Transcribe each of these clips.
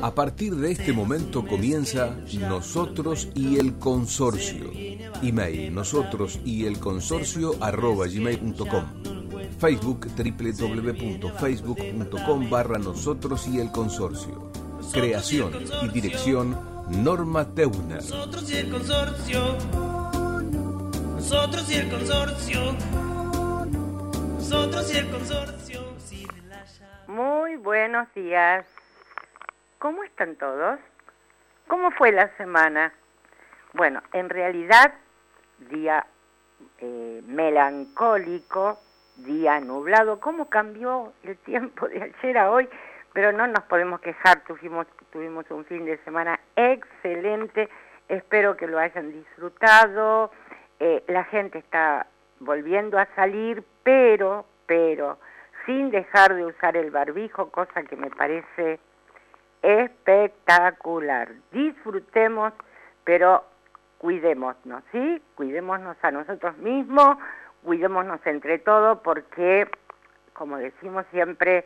A partir de este momento comienza Nosotros y el Consorcio. Email nosotros y el consorcio arroba gmail.com. Facebook www.facebook.com barra nosotros y el consorcio. Creación y dirección Norma Teuner. Nosotros y el consorcio. Nosotros y el consorcio. Nosotros y el consorcio. Muy buenos días. ¿Cómo están todos? ¿Cómo fue la semana? Bueno, en realidad, día eh, melancólico, día nublado. ¿Cómo cambió el tiempo de ayer a hoy? Pero no nos podemos quejar, tuvimos, tuvimos un fin de semana excelente. Espero que lo hayan disfrutado. Eh, la gente está volviendo a salir, pero, pero, sin dejar de usar el barbijo, cosa que me parece espectacular. Disfrutemos, pero cuidémonos, ¿sí? Cuidémonos a nosotros mismos, cuidémonos entre todos, porque, como decimos siempre,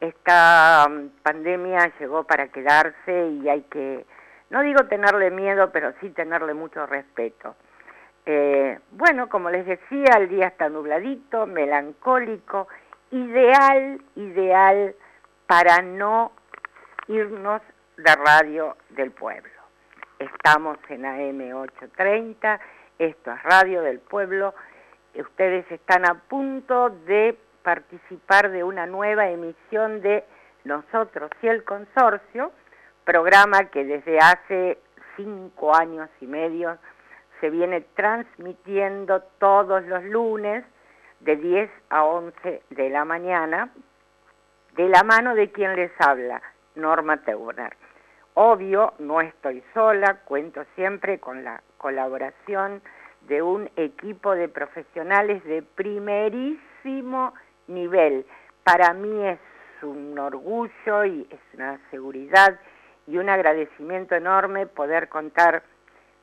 esta um, pandemia llegó para quedarse y hay que, no digo tenerle miedo, pero sí tenerle mucho respeto. Eh, bueno, como les decía, el día está nubladito, melancólico, ideal, ideal para no irnos de Radio del Pueblo. Estamos en AM830, esto es Radio del Pueblo. Ustedes están a punto de participar de una nueva emisión de Nosotros y el Consorcio, programa que desde hace cinco años y medio se viene transmitiendo todos los lunes de 10 a 11 de la mañana, de la mano de quien les habla, Norma Teuner. Obvio, no estoy sola, cuento siempre con la colaboración de un equipo de profesionales de primerísimo nivel. Para mí es un orgullo y es una seguridad y un agradecimiento enorme poder contar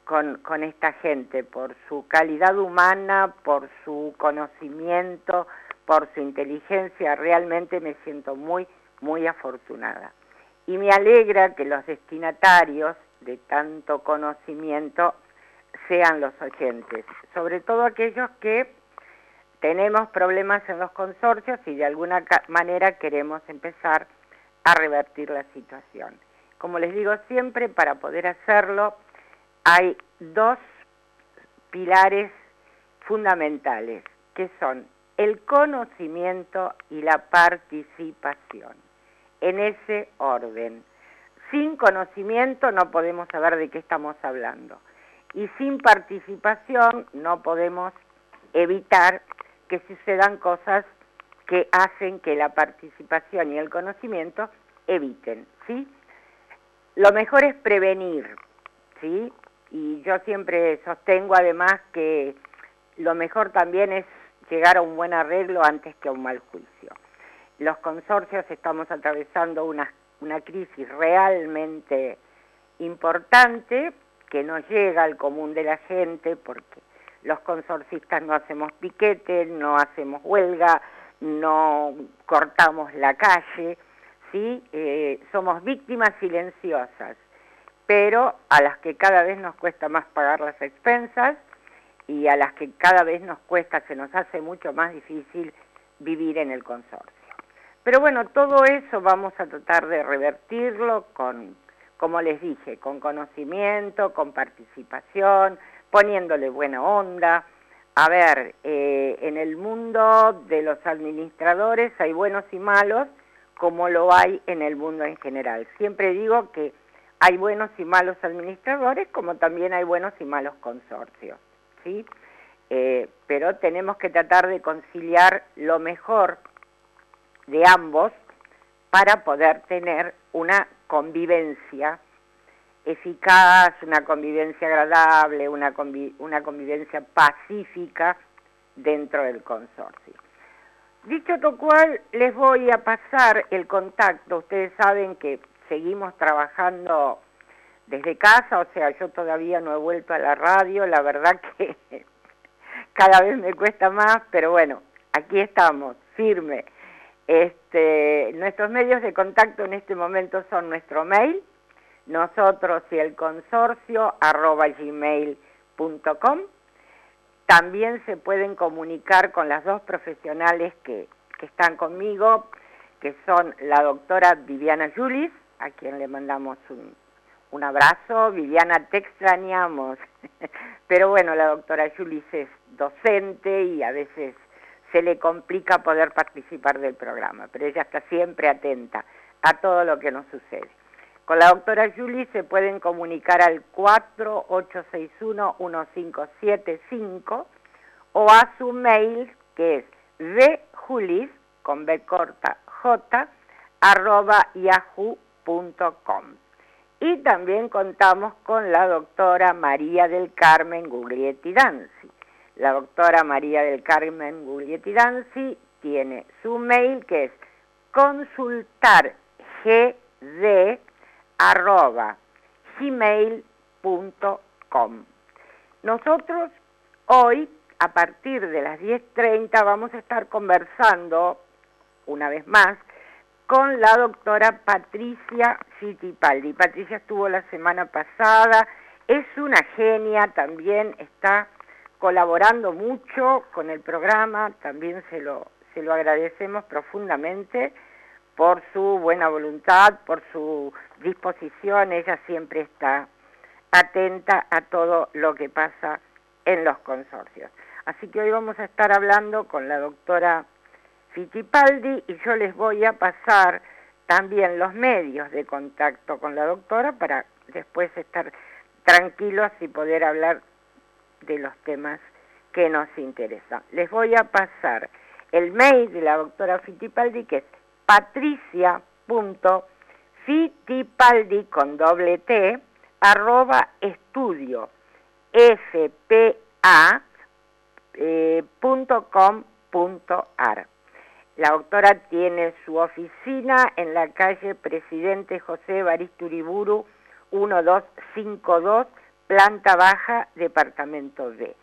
con, con esta gente por su calidad humana, por su conocimiento, por su inteligencia. Realmente me siento muy, muy afortunada y me alegra que los destinatarios de tanto conocimiento sean los oyentes, sobre todo aquellos que tenemos problemas en los consorcios y de alguna manera queremos empezar a revertir la situación. Como les digo siempre, para poder hacerlo hay dos pilares fundamentales, que son el conocimiento y la participación en ese orden. Sin conocimiento no podemos saber de qué estamos hablando. Y sin participación no podemos evitar que sucedan cosas que hacen que la participación y el conocimiento eviten, ¿sí? Lo mejor es prevenir, ¿sí? Y yo siempre sostengo además que lo mejor también es llegar a un buen arreglo antes que a un mal juicio los consorcios estamos atravesando una, crisis realmente importante que no llega al común de la gente porque los consorcistas no hacemos piquete, no hacemos huelga, no cortamos la calle, ¿sí? Eh, somos víctimas silenciosas, pero a las que cada vez nos cuesta más pagar las expensas y a las que cada vez nos cuesta, se nos hace mucho más difícil vivir en el consorcio. Pero bueno, todo eso vamos a tratar de revertirlo con, como les dije, con conocimiento, con participación, poniéndole buena onda. A ver, eh, en el mundo de los administradores hay buenos y malos, como lo hay en el mundo en general. Siempre digo que hay buenos y malos administradores, como también hay buenos y malos consorcios, ¿sí? Eh, pero tenemos que tratar de conciliar lo mejor de ambos para poder tener una convivencia eficaz, una convivencia agradable, una, una convivencia pacífica dentro del consorcio. Dicho lo cual, les voy a pasar el contacto. Ustedes saben que seguimos trabajando desde casa, o sea, yo todavía no he vuelto a la radio, la verdad que cada vez me cuesta más, pero bueno, aquí estamos, firme. Este, nuestros medios de contacto en este momento son nuestro mail, nosotros y el consorcio arroba gmail.com. También se pueden comunicar con las dos profesionales que, que están conmigo, que son la doctora Viviana Julis, a quien le mandamos un, un abrazo. Viviana, te extrañamos. Pero bueno, la doctora Julis es docente y a veces se le complica poder participar del programa, pero ella está siempre atenta a todo lo que nos sucede. Con la doctora Julie se pueden comunicar al 4861-1575 o a su mail que es vjulis con b corta j arroba yahoo.com. Y también contamos con la doctora María del Carmen Guglietti Danzi. La doctora María del Carmen Guglietti Danzi tiene su mail que es consultargd arroba gmail.com. Nosotros hoy, a partir de las 10.30, vamos a estar conversando, una vez más, con la doctora Patricia Fittipaldi. Patricia estuvo la semana pasada, es una genia, también está colaborando mucho con el programa, también se lo, se lo agradecemos profundamente por su buena voluntad, por su disposición, ella siempre está atenta a todo lo que pasa en los consorcios. Así que hoy vamos a estar hablando con la doctora Fittipaldi y yo les voy a pasar también los medios de contacto con la doctora para después estar tranquilos y poder hablar de los temas que nos interesan. Les voy a pasar el mail de la doctora Fittipaldi que es patricia.fitipaldi con doble T arroba estudio fpa eh, La doctora tiene su oficina en la calle Presidente José Baristuriburu 1252, planta baja, departamento B.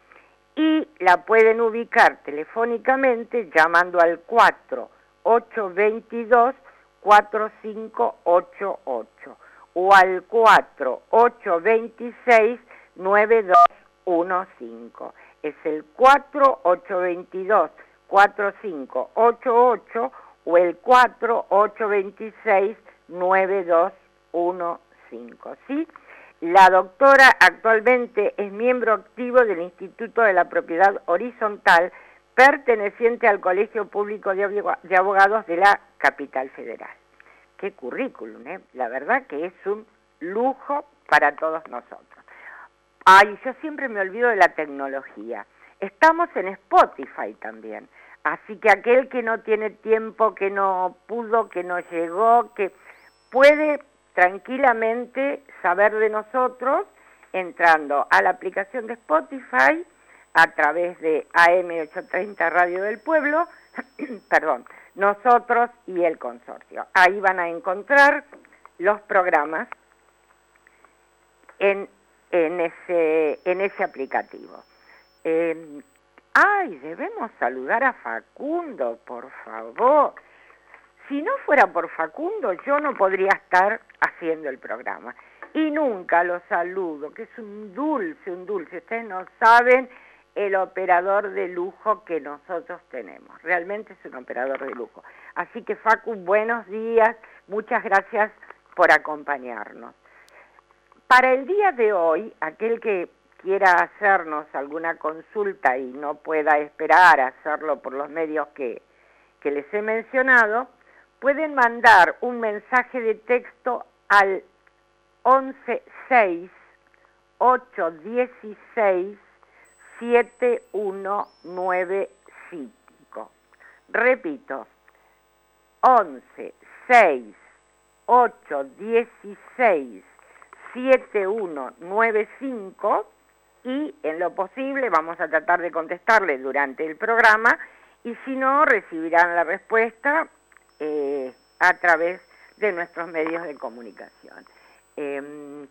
Y la pueden ubicar telefónicamente llamando al 4 822 4588 o al 4826 9215. Es el 4822 4588 o el 4826 9215. ¿Sí? La doctora actualmente es miembro activo del Instituto de la Propiedad Horizontal perteneciente al Colegio Público de Abogados de la Capital Federal. Qué currículum, ¿eh? La verdad que es un lujo para todos nosotros. Ay, yo siempre me olvido de la tecnología. Estamos en Spotify también. Así que aquel que no tiene tiempo, que no pudo, que no llegó, que puede tranquilamente saber de nosotros entrando a la aplicación de Spotify a través de AM830 Radio del Pueblo, perdón, nosotros y el consorcio. Ahí van a encontrar los programas en, en, ese, en ese aplicativo. Em, ay, debemos saludar a Facundo, por favor. Si no fuera por Facundo, yo no podría estar haciendo el programa. Y nunca lo saludo, que es un dulce, un dulce. Ustedes no saben el operador de lujo que nosotros tenemos. Realmente es un operador de lujo. Así que Facu, buenos días, muchas gracias por acompañarnos. Para el día de hoy, aquel que quiera hacernos alguna consulta y no pueda esperar a hacerlo por los medios que, que les he mencionado, pueden mandar un mensaje de texto al 116 816 7195. Repito, 11 6 8 16 7195 y en lo posible vamos a tratar de contestarle durante el programa y si no recibirán la respuesta eh, a través de nuestros medios de comunicación. Em,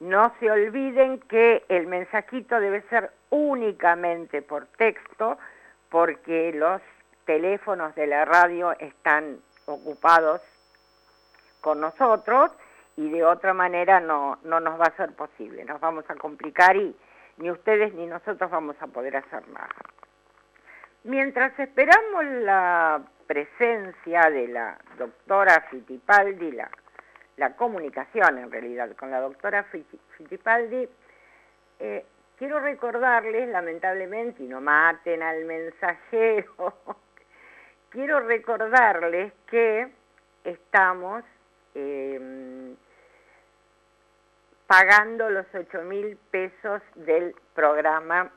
no se olviden que el mensajito debe ser únicamente por texto, porque los teléfonos de la radio están ocupados con nosotros y de otra manera no, no nos va a ser posible, nos vamos a complicar y ni ustedes ni nosotros vamos a poder hacer nada. Mientras esperamos la presencia de la doctora Fittipaldi, la, la comunicación en realidad con la doctora Fittipaldi, eh, quiero recordarles, lamentablemente, y no maten al mensajero, quiero recordarles que estamos em, pagando los 8 mil pesos del programa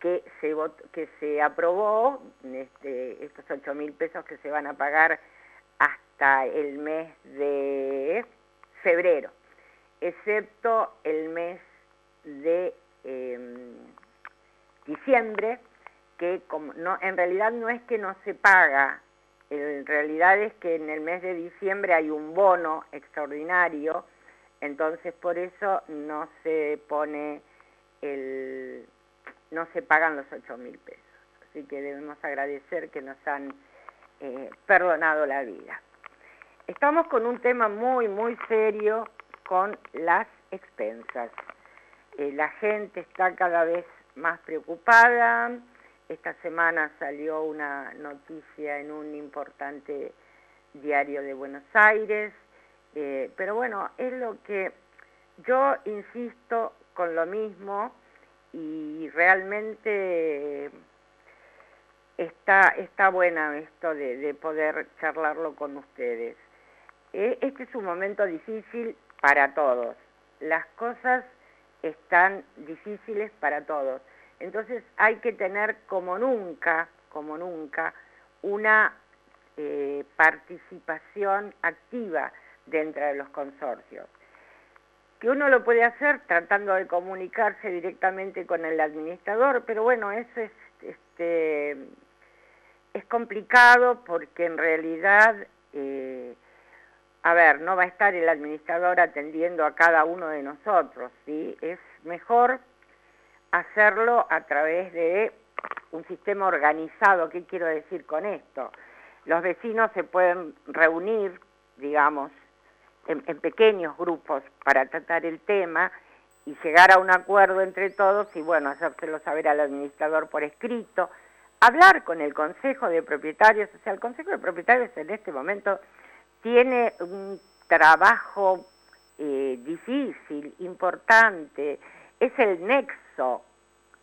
que se, que se aprobó, este, estos 8 mil pesos que se van a pagar hasta el mes de febrero, excepto el mes de em, diciembre, que como no, en realidad no es que no se paga, en realidad es que en el mes de diciembre hay un bono extraordinario, entonces por eso no se pone el, no se pagan los 8 mil pesos. Así que debemos agradecer que nos han eh, perdonado la vida. Estamos con un tema muy, muy serio con las expensas. Eh, la gente está cada vez más preocupada. Esta semana salió una noticia en un importante diario de Buenos Aires, eh, pero bueno, es lo que yo insisto con lo mismo y realmente está, está buena esto de, poder charlarlo con ustedes. Eh, este es un momento difícil para todos. Las cosas están difíciles para todos. Entonces hay que tener como nunca, como nunca, una eh, participación activa dentro de los consorcios. Que uno lo puede hacer tratando de comunicarse directamente con el administrador, pero bueno, eso es, este, es complicado porque en realidad eh, a ver, no va a estar el administrador atendiendo a cada uno de nosotros, ¿sí? Es mejor hacerlo a través de un sistema organizado. ¿Qué quiero decir con esto? Los vecinos se pueden reunir, digamos, en, en pequeños grupos para tratar el tema y llegar a un acuerdo entre todos y, bueno, hacérselo saber al administrador por escrito, hablar con el Consejo de Propietarios, o sea, el Consejo de Propietarios en este momento tiene un trabajo eh, difícil, importante, es el nexo,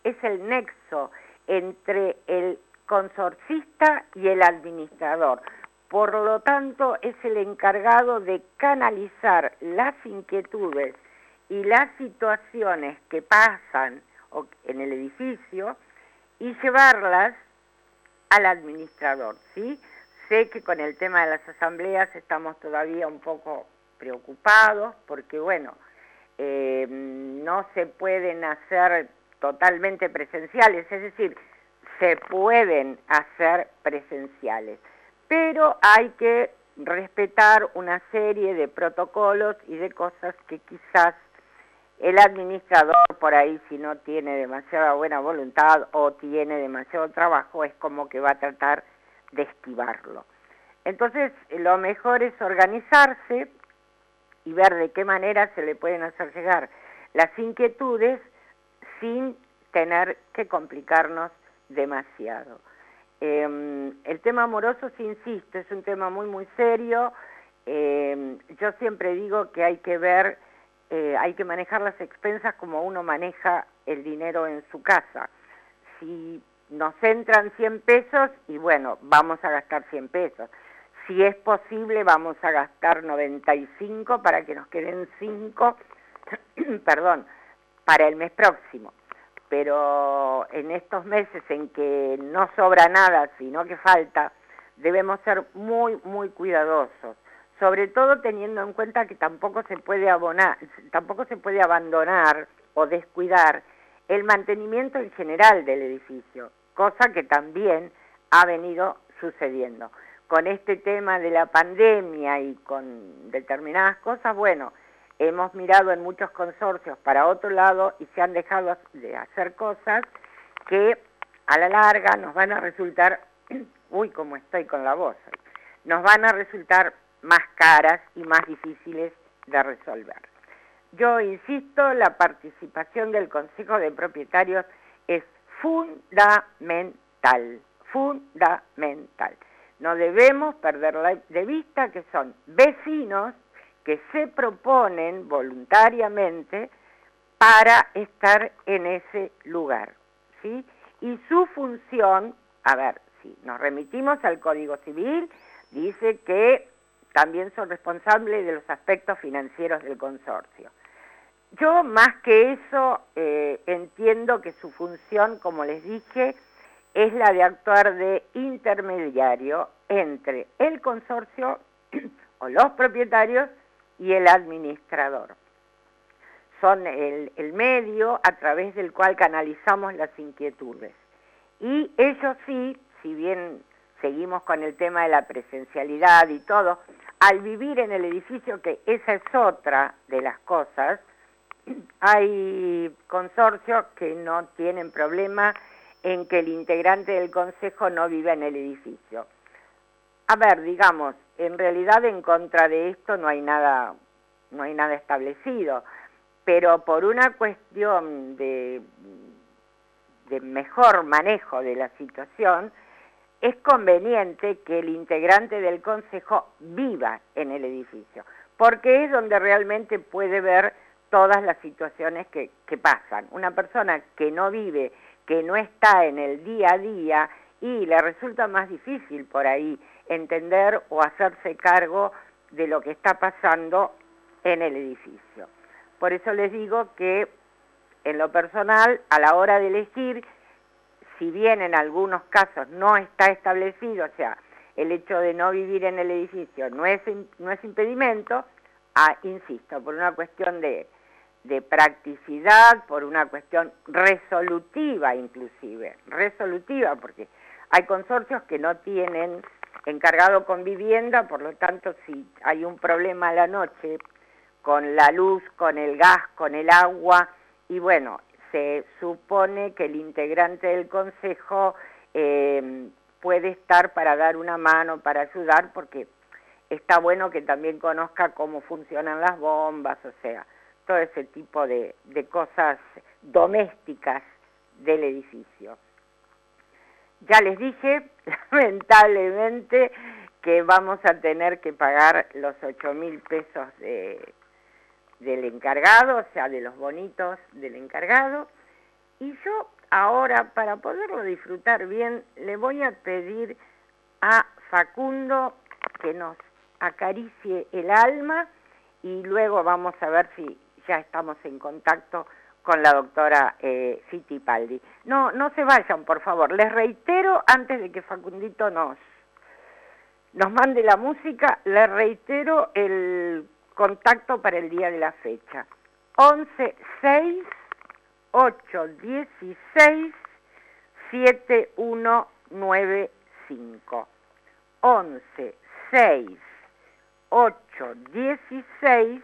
es el nexo entre el consorcista y el administrador. Por lo tanto, es el encargado de canalizar las inquietudes y las situaciones que pasan en el edificio y llevarlas al administrador, ¿sí? Sé que con el tema de las asambleas estamos todavía un poco preocupados porque, bueno, eh, no se pueden hacer totalmente presenciales, es decir, se pueden hacer presenciales, pero hay que respetar una serie de protocolos y de cosas que quizás el administrador por ahí si no tiene demasiada buena voluntad o tiene demasiado trabajo es como que va a tratar de esquivarlo. Entonces, lo mejor es organizarse y ver de qué manera se le pueden hacer llegar las inquietudes sin tener que complicarnos demasiado. Em, el tema amoroso, sí insisto, es un tema muy, muy serio. Em, yo siempre digo que hay que ver, eh, hay que manejar las expensas como uno maneja el dinero en su casa. Si nos entran 100 pesos y bueno, vamos a gastar 100 pesos. Si es posible, vamos a gastar 95 para que nos queden 5, perdón, para el mes próximo. Pero en estos meses en que no sobra nada, sino que falta, debemos ser muy, muy cuidadosos. Sobre todo teniendo en cuenta que tampoco se puede abonar, tampoco se puede abandonar o descuidar el mantenimiento en general del edificio, cosa que también ha venido sucediendo. Con este tema de la pandemia y con determinadas cosas, bueno, hemos mirado en muchos consorcios para otro lado y se han dejado de hacer cosas que a la larga nos van a resultar, uy, como estoy con la voz, nos van a resultar más caras y más difíciles de resolver. Yo insisto, la participación del Consejo de Propietarios es fundamental, fundamental. No debemos perder de vista que son vecinos que se proponen voluntariamente para estar en ese lugar, ¿sí? Y su función, a ver, si nos remitimos al Código Civil, dice que también son responsables de los aspectos financieros del consorcio. Yo más que eso eh, entiendo que su función, como les dije, es la de actuar de intermediario entre el consorcio o los propietarios y el administrador. Son el, el, medio a través del cual canalizamos las inquietudes. Y ellos sí, si bien seguimos con el tema de la presencialidad y todo, al vivir en el edificio, que esa es otra de las cosas, hay consorcios que no tienen problema en que el integrante del consejo no viva en el edificio. A ver, digamos, en realidad en contra de esto no hay nada, no hay nada establecido, pero por una cuestión de, mejor manejo de la situación, es conveniente que el integrante del consejo viva en el edificio, porque es donde realmente puede ver todas las situaciones que, que pasan. Una persona que no vive que no está en el día a día y le resulta más difícil por ahí entender o hacerse cargo de lo que está pasando en el edificio. Por eso les digo que en lo personal, a la hora de elegir, si bien en algunos casos no está establecido, o sea, el hecho de no vivir en el edificio no es, no es impedimento, ah, insisto, por una cuestión de de practicidad, por una cuestión resolutiva inclusive, resolutiva, porque hay consorcios que no tienen encargado con vivienda, por lo tanto si hay un problema a la noche con la luz, con el gas, con el agua, y bueno, se supone que el integrante del consejo eh, puede estar para dar una mano, para ayudar, porque está bueno que también conozca cómo funcionan las bombas, o sea, todo ese tipo de, cosas domésticas del edificio. Ya les dije, lamentablemente, que vamos a tener que pagar los 8 mil pesos del encargado, o sea, de los bonitos del encargado. Y yo ahora, para poderlo disfrutar bien, le voy a pedir a Facundo que nos acaricie el alma y luego vamos a ver si ya estamos en contacto con la doctora eh, Paldi. No, no se vayan, por favor. Les reitero, antes de que Facundito nos, nos mande la música, les reitero el contacto para el día de la fecha. 11 6 8 16 7195. 11 6 8 16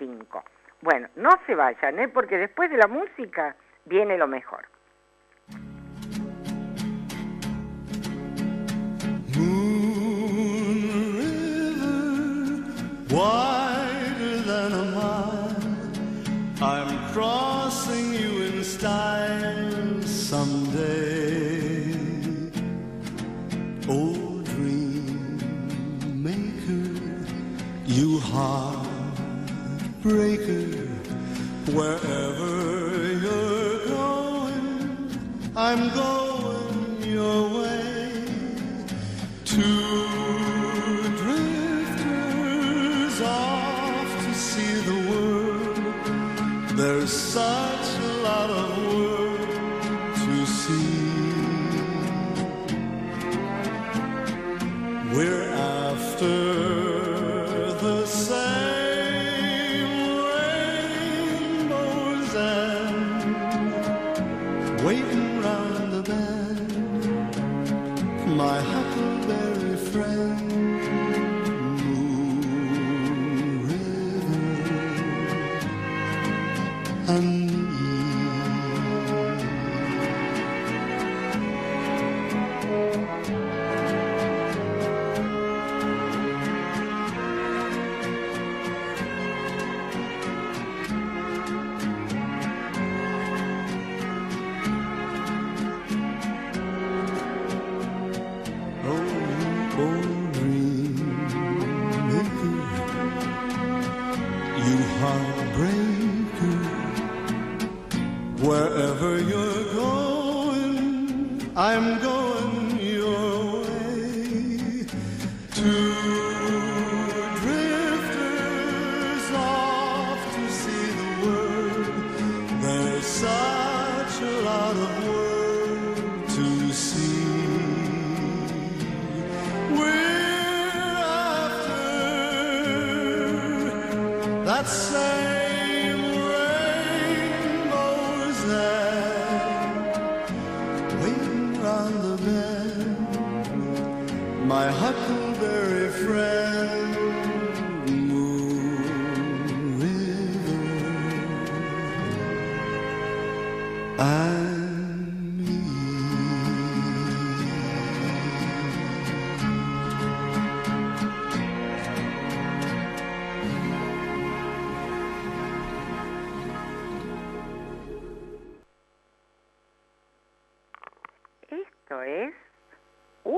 7195. Bueno, no se vayan, ¿eh? porque después de la música viene lo mejor. break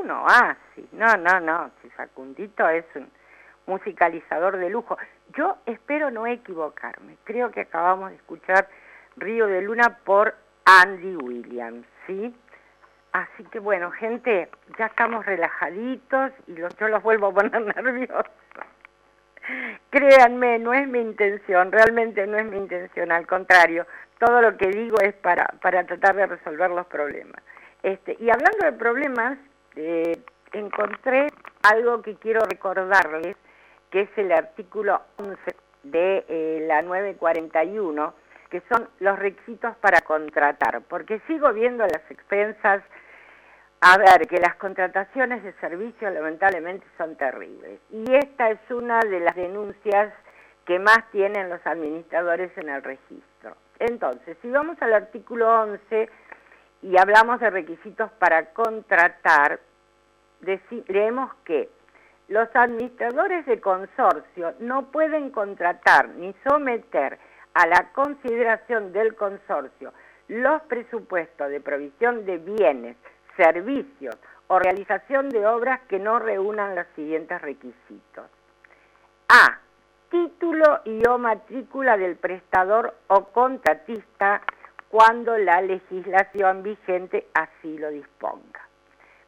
un oasis. No, no, no. Si Facundito es un musicalizador de lujo. Yo espero no equivocarme. Creo que acabamos de escuchar Río de Luna por Andy Williams, ¿sí? Así que bueno, gente, ya estamos relajaditos y los, yo los vuelvo a poner nerviosos. Créanme, no es mi intención, realmente no es mi intención, al contrario, todo lo que digo es para, para tratar de resolver los problemas. Este, y hablando de problemas, eh, encontré algo que quiero recordarles, que es el artículo 11 de eh, la 941, que son los requisitos para contratar, porque sigo viendo las expensas, a ver, que las contrataciones de servicios lamentablemente son terribles. Y esta es una de las denuncias que más tienen los administradores en el registro. Entonces, si vamos al artículo 11 y hablamos de requisitos para contratar, leemos que los administradores de consorcio no pueden contratar ni someter a la consideración del consorcio los presupuestos de provisión de bienes, servicios o realización de obras que no reúnan los siguientes requisitos. A. Título y o matrícula del prestador o contratista cuando la legislación vigente así lo disponga.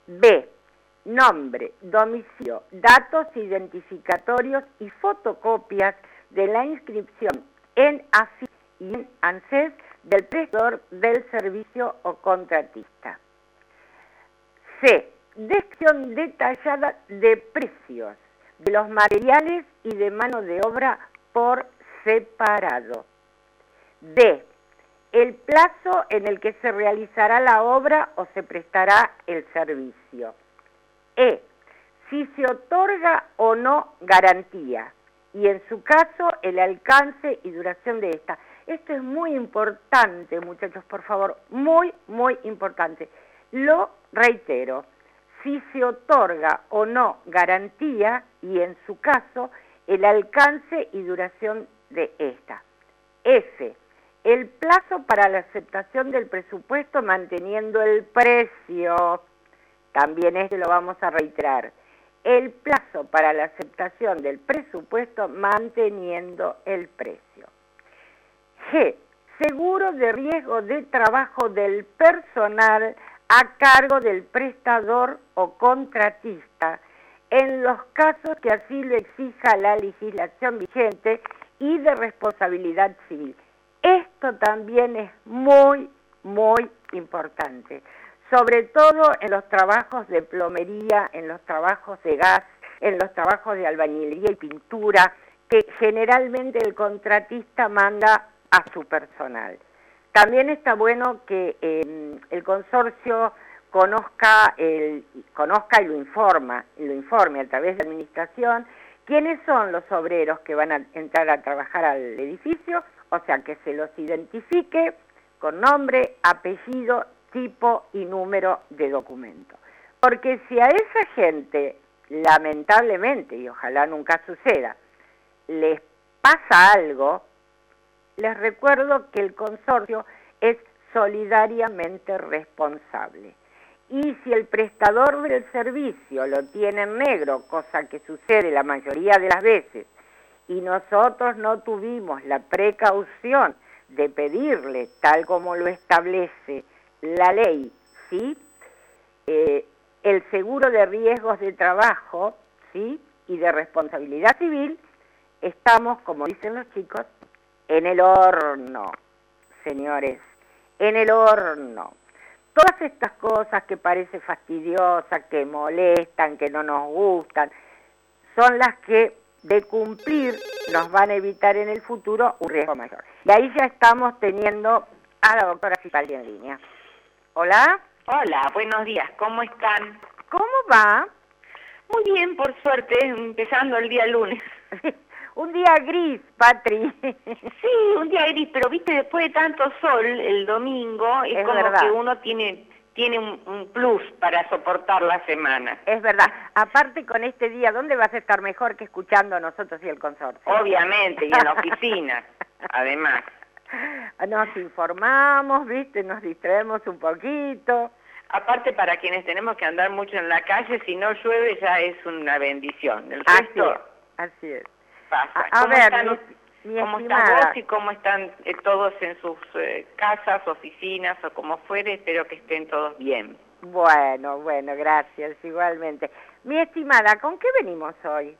B. Nombre, domicilio, datos identificatorios y fotocopias de la inscripción en AFI y en ANSES del prestador del servicio o contratista. C. Descripción detallada de precios de los materiales y de mano de obra por separado. D. El plazo en el que se realizará la obra o se prestará el servicio. E. Si se otorga o no garantía y en su caso el alcance y duración de esta. Esto es muy importante, muchachos, por favor, muy, muy importante. Lo reitero, si se otorga o no garantía y en su caso el alcance y duración de esta. F. El plazo para la aceptación del presupuesto manteniendo el precio. También este lo vamos a reiterar. El plazo para la aceptación del presupuesto manteniendo el precio. G. Seguro de riesgo de trabajo del personal a cargo del prestador o contratista en los casos que así lo exija la legislación vigente y de responsabilidad civil. Esto también es muy, muy importante, sobre todo en los trabajos de plomería, en los trabajos de gas, en los trabajos de albañilería y pintura, que generalmente el contratista manda a su personal. También está bueno que eh, el consorcio conozca, el, conozca y lo informa, y lo informe a través de la administración quiénes son los obreros que van a entrar a trabajar al edificio, o sea que se los identifique con nombre, apellido, tipo y número de documento. Porque si a esa gente, lamentablemente, y ojalá nunca suceda, les pasa algo, les recuerdo que el consorcio es solidariamente responsable. Y si el prestador del servicio lo tiene en negro, cosa que sucede la mayoría de las veces, y nosotros no tuvimos la precaución de pedirle, tal como lo establece la ley, ¿sí? el seguro de riesgos de trabajo, ¿sí? Y de responsabilidad civil, estamos, como dicen los chicos, en el horno, señores, en el horno. Todas estas cosas que parece fastidiosas, que molestan, que no nos gustan, son las que de cumplir nos van a evitar en el futuro un riesgo mayor. Y ahí ya estamos teniendo a la doctora Cipaldi en línea. Hola, Hola, buenos días, ¿cómo están? ¿cómo va? Muy bien, por suerte, empezando el día lunes. un día gris, Patri. Sí, un día gris, pero viste, después de tanto sol el domingo, es, Es como verdad. que uno tiene tiene un, un plus para soportar la semana. es verdad. Aparte con este día, ¿dónde vas a estar mejor que escuchando a nosotros y el consorcio? Obviamente, y en la oficina, además. Nos informamos, ¿viste? Nos distraemos un poquito. Aparte, para quienes tenemos que andar mucho en la calle, si no llueve ya es una bendición. El Así resto es, así es. pasa. A, a ¿Cómo ver, están mi, mi ¿Cómo estás vos y cómo están eh, todos en sus eh, casas, oficinas o como fuere? Espero que estén todos bien. bueno, bueno, gracias, igualmente. Mi estimada, ¿con qué venimos hoy?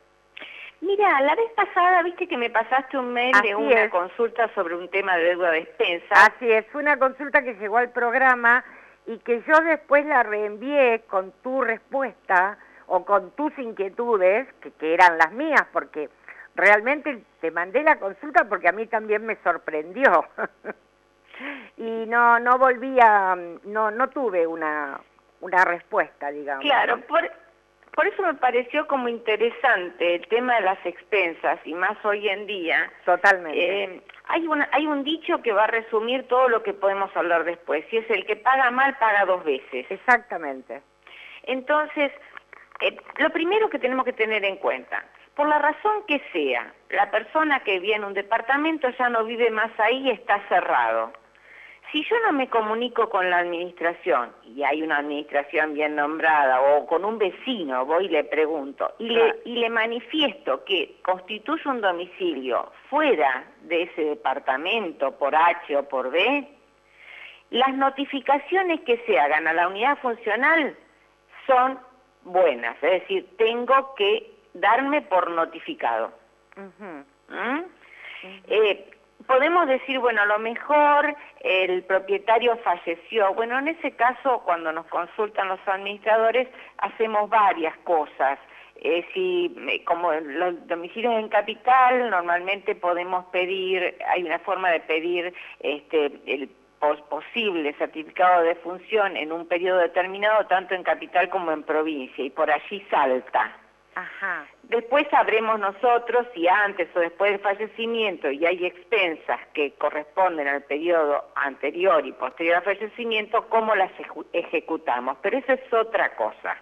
Mira, la vez pasada viste que me pasaste un mail Así de una es. consulta sobre un tema de deuda de despensa. Así es, fue una consulta que llegó al programa y que yo después la reenvié con tu respuesta o con tus inquietudes, que, que eran las mías, porque realmente te mandé la consulta porque a mí también me sorprendió. y no no volví a, no, no tuve una, una respuesta, digamos. Claro, por, por eso me pareció como interesante el tema de las expensas y más hoy en día. Totalmente. Eh, hay, una, hay un dicho que va a resumir todo lo que podemos hablar después, y es el que paga mal paga dos veces. Exactamente. Entonces, eh, lo primero que tenemos que tener en cuenta, por la razón que sea, la persona que vive en un departamento ya no vive más ahí y está cerrado. Si yo no me comunico con la administración, y hay una administración bien nombrada, o con un vecino, voy y le pregunto, y le, y le manifiesto que constituye un domicilio fuera de ese departamento por H o por B, las notificaciones que se hagan a la unidad funcional son buenas, es decir, tengo que darme por notificado. ¿Mm? Eh, podemos decir, bueno, a lo mejor el propietario falleció. Bueno, en ese caso, cuando nos consultan los administradores, hacemos varias cosas. Eh, si, eh, como los domicilios en capital, normalmente podemos pedir, hay una forma de pedir este, el pos- posible certificado de función en un periodo determinado, tanto en capital como en provincia, y por allí salta. Ajá. Después sabremos nosotros si antes o después del fallecimiento y hay expensas que corresponden al periodo anterior y posterior al fallecimiento, cómo las ejecutamos. Pero eso es otra cosa.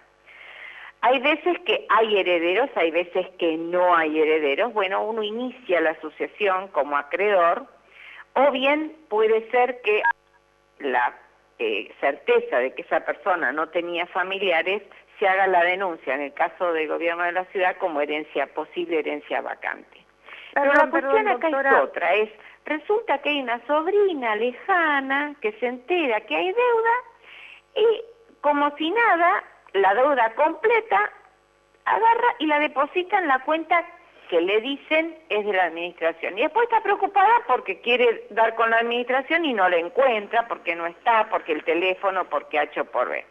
Hay veces que hay herederos, hay veces que no hay herederos. Bueno, uno inicia la asociación como acreedor o bien puede ser que la eh, certeza de que esa persona no tenía familiares, se haga la denuncia en el caso del gobierno de la ciudad como herencia posible herencia vacante. Pero la cuestión perdón, acá doctora. es otra, es resulta que hay una sobrina lejana que se entera que hay deuda y como si nada, la deuda completa agarra y la deposita en la cuenta que le dicen es de la administración. Y después está preocupada porque quiere dar con la administración y no la encuentra, porque no está, porque el teléfono, porque ha hecho por ver.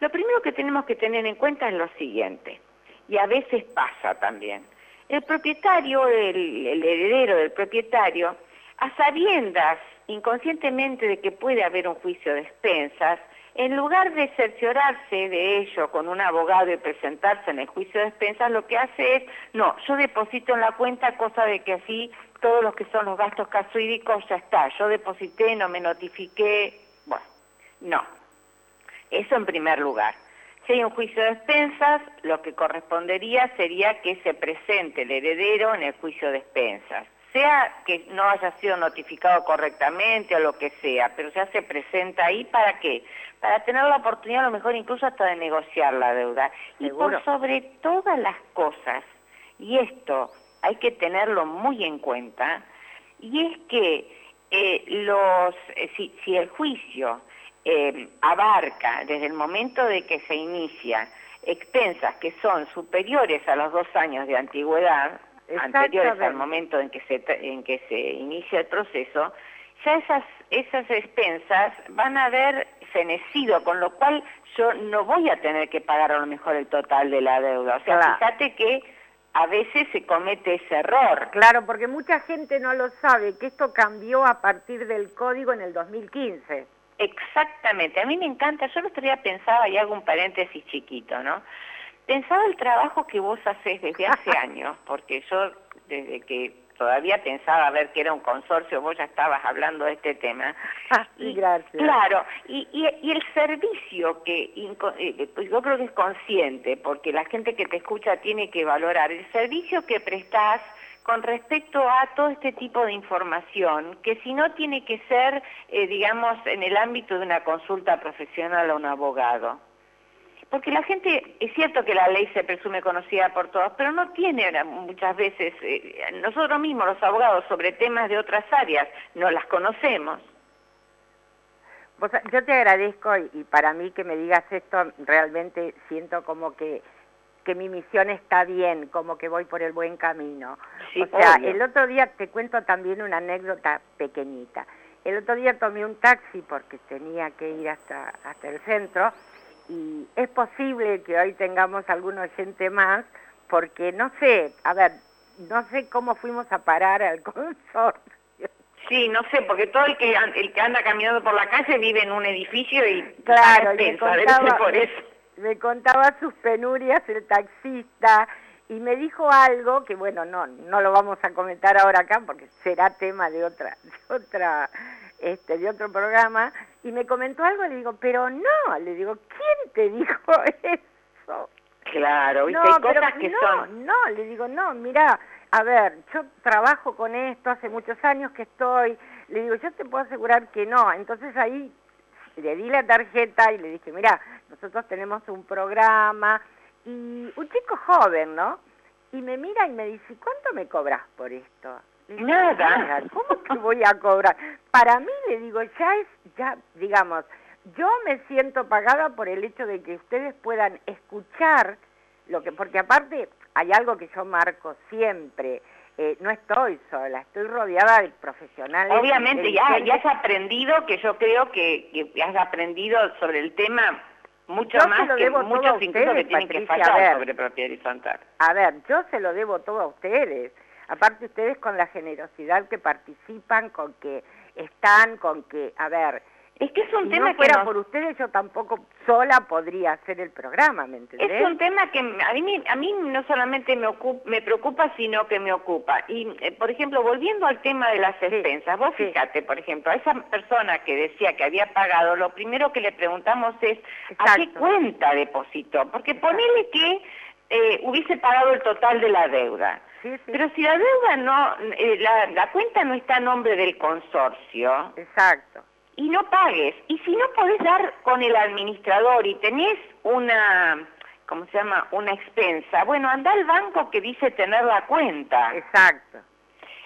Lo primero que tenemos que tener en cuenta es lo siguiente, y a veces pasa también. El propietario, el, heredero del propietario, a sabiendas inconscientemente de que puede haber un juicio de expensas, en lugar de cerciorarse de ello con un abogado y presentarse en el juicio de expensas, lo que hace es, no, yo deposito en la cuenta, cosa de que así todos los que son los gastos casuídicos ya está, yo deposité, no me notifiqué, bueno, no. Eso en primer lugar. Si hay un juicio de expensas, lo que correspondería sería que se presente el heredero en el juicio de expensas. Sea que no haya sido notificado correctamente o lo que sea, pero ya se presenta ahí para qué? Para tener la oportunidad a lo mejor incluso hasta de negociar la deuda. Y por sobre todas las cosas, y esto hay que tenerlo muy en cuenta, y es que eh, los, eh, si, si el juicio eh, abarca desde el momento de que se inicia expensas que son superiores a los dos años de antigüedad, anteriores al momento en que se, en que se inicia el proceso, ya esas, esas expensas van a haber fenecido, con lo cual yo no voy a tener que pagar a lo mejor el total de la deuda. O sea, Claro. fíjate que a veces se comete ese error. Claro, porque mucha gente no lo sabe, que esto cambió a partir del código en el 2015. Exactamente, a mí me encanta, yo el otro día pensaba, y hago un paréntesis chiquito, ¿no? Pensaba el trabajo que vos haces desde hace años, porque yo desde que todavía pensaba ver que era un consorcio, vos ya estabas hablando de este tema. Ah, sí, gracias. Claro, y, y, y el servicio que inco- eh, pues yo creo que es consciente, porque la gente que te escucha tiene que valorar el servicio que prestás con respecto a todo este tipo de información, que si no tiene que ser, eh, digamos, en el ámbito de una consulta profesional a un abogado. Porque la gente, es cierto que la ley se presume conocida por todos, pero no tiene muchas veces, eh, nosotros mismos los abogados sobre temas de otras áreas, no las conocemos. Yo te agradezco y para mí que me digas esto, realmente siento como que, que mi misión está bien, como que voy por el buen camino. Sí, o sea, obvio. el otro día te cuento también una anécdota pequeñita. El otro día tomé un taxi porque tenía que ir hasta, hasta el centro y es posible que hoy tengamos algún oyente más porque no sé, a ver, no sé cómo fuimos a parar al consorcio. Sí, no sé, porque todo el que, el que anda caminando por la calle vive en un edificio y Claro, y contaba, por eso. Me contaba sus penurias el taxista y me dijo algo que bueno, no no lo vamos a comentar ahora acá porque será tema de otra de otra este de otro programa y me comentó algo le digo, "Pero no", le digo, "¿Quién te dijo eso?" Claro, ¿viste? No, Hay cosas pero que no, son... no, le digo, no, mira, a ver, yo trabajo con esto, hace muchos años que estoy, le digo, yo te puedo asegurar que no. Entonces ahí le di la tarjeta y le dije, mira, nosotros tenemos un programa y un chico joven, ¿no? Y me mira y me dice, ¿cuánto me cobras por esto? Nada. ¿Cómo que voy a cobrar? Para mí, le digo, ya es, ya, digamos, yo me siento pagada por el hecho de que ustedes puedan escuchar lo que, porque aparte hay algo que yo marco siempre, eh, no estoy sola, estoy rodeada de profesionales. Obviamente ya, has aprendido, que yo creo que, que has aprendido sobre el tema mucho Yo más que muchos incluso que tienen que Patricia, fallar ver. sobre propiedad horizontal. A ver, yo se lo debo todo a ustedes. Aparte ustedes con la generosidad que participan, con que están, con que, a ver, Es que es un si tema no fuera que nos- por ustedes yo tampoco sola podría hacer el programa, ¿me entendés? Es un tema que a mí, a mí no solamente me, me preocupa, sino que me ocupa. Y, eh, por ejemplo, volviendo al tema de las expensas, vos sí. fíjate, por ejemplo, a esa persona que decía que había pagado, lo primero que le preguntamos es a qué Exacto. cuenta depositó, porque ponele que eh, hubiese pagado el total de la deuda. Sí, sí, Pero si la deuda no, eh, la, la cuenta no está a nombre del consorcio, exacto. Y no pagues. Y si no podés dar con el administrador y tenés una, ¿cómo se llama? Una expensa, bueno, anda al banco que dice tener la cuenta Exacto.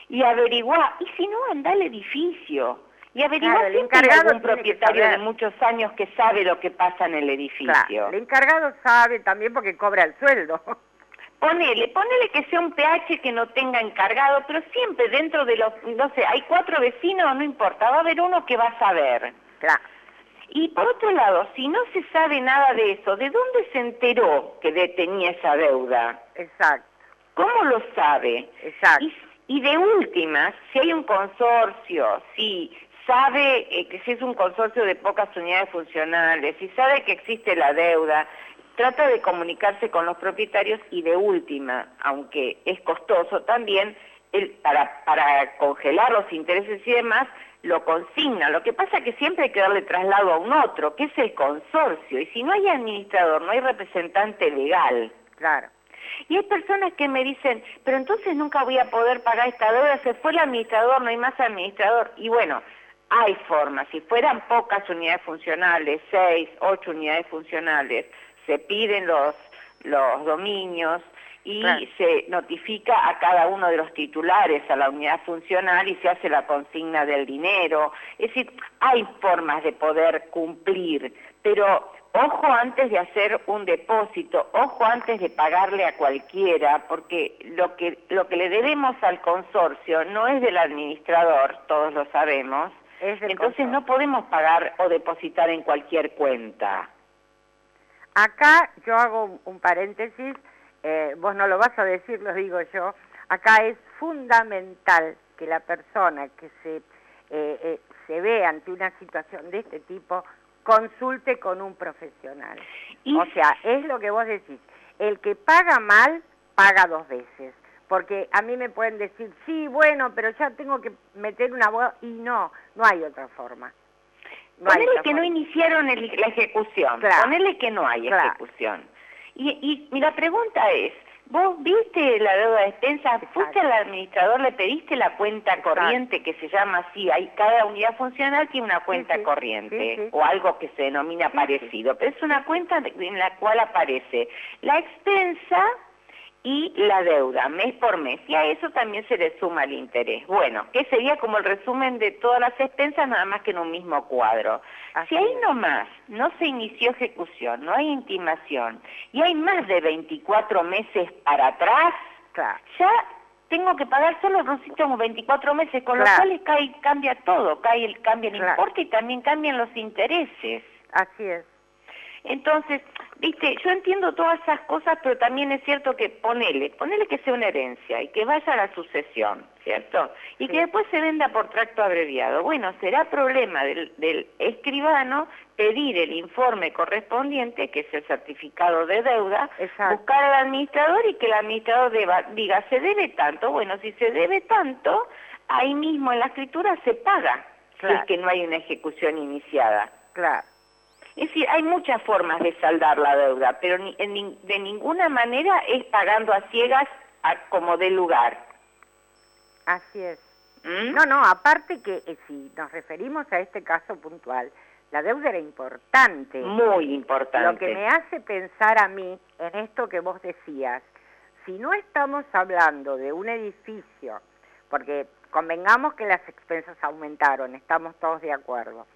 y averiguá. Y si no, anda al edificio. Y averiguá Claro, el encargado que propietario de muchos años que sabe lo que pasa en el edificio. Claro. El encargado sabe también porque cobra el sueldo. Ponele, ponele que sea un PH que no tenga encargado, pero siempre dentro de los, no sé, hay cuatro vecinos, no importa, va a haber uno que va a saber. claro. Y por otro lado, si no se sabe nada de eso, ¿de dónde se enteró que de- tenía esa deuda? Exacto. ¿Cómo lo sabe? Exacto. Y, y de últimas, si hay un consorcio, si sabe eh, que si es un consorcio de pocas unidades funcionales, si sabe que existe la deuda, trata de comunicarse con los propietarios y de última, aunque es costoso también, el- para, para congelar los intereses y demás, lo consigna. Lo que pasa es que siempre hay que darle traslado a un otro, que es el consorcio. Y si no hay administrador, no hay representante legal. Claro. Y hay personas que me dicen, pero entonces nunca voy a poder pagar esta deuda, se fue el administrador, no hay más administrador. Y bueno, hay formas, si fueran pocas unidades funcionales, seis, ocho unidades funcionales, se piden los, los dominios, y Claro. se notifica a cada uno de los titulares, a la unidad funcional y se hace la consigna del dinero. Es decir, hay formas de poder cumplir, pero ojo antes de hacer un depósito, ojo antes de pagarle a cualquiera, porque lo que, lo que le debemos al consorcio no es del administrador, todos lo sabemos, entonces no podemos pagar o depositar en cualquier cuenta. Acá yo hago un, paréntesis, eh, vos no lo vas a decir, lo digo yo. Acá es fundamental que la persona que se, eh, eh, se ve ante una situación de este tipo consulte con un profesional. Y O sea, es lo que vos decís. El que paga mal, paga dos veces. Porque a mí me pueden decir, sí, bueno, pero ya tengo que meter una abogado. Y no, no hay otra forma. No hay que no iniciaron el- la ejecución, Claro. ponele que no hay Claro. ejecución. Y, y, y la pregunta es, ¿vos viste la deuda de despensa? ¿Fuiste Exacto. al administrador, le pediste la cuenta Exacto. corriente que se llama así? Hay, cada unidad funcional tiene una cuenta sí. corriente Sí, sí. o algo que se denomina parecido, pero es una cuenta en la cual aparece la expensa y la deuda mes por mes. Y a eso también se le suma el interés. Bueno, que sería como el resumen de todas las expensas, nada más que en un mismo cuadro. Así si ahí nomás no se inició ejecución, no hay intimación, y hay más de 24 meses para atrás, Claro. ya tengo que pagar solo los últimos 24 meses, con Claro. lo cual cae, cambia todo, cae el, cambia el Claro. importe y también cambian los intereses. Así es. Entonces, viste, yo entiendo todas esas cosas, pero también es cierto que ponele, ponele que sea una herencia y que vaya a la sucesión, ¿cierto? Y Sí. que después se venda por tracto abreviado. Bueno, será problema del, del escribano pedir el informe correspondiente, que es el certificado de deuda, Exacto. buscar al administrador y que el administrador deba- diga, se debe tanto. Bueno, si se debe tanto, ahí mismo en la escritura se paga, si es que no hay una ejecución iniciada. Claro. Es decir, hay muchas formas de saldar la deuda, pero ni- en de ninguna manera es pagando a ciegas a como de lugar. Así es. ¿Mm? No, no, aparte que eh, si nos referimos a este caso puntual, la deuda era importante. Muy importante. Lo que me hace pensar a mí en esto que vos decías, si no estamos hablando de un edificio, porque convengamos que las expensas aumentaron, estamos todos de acuerdo,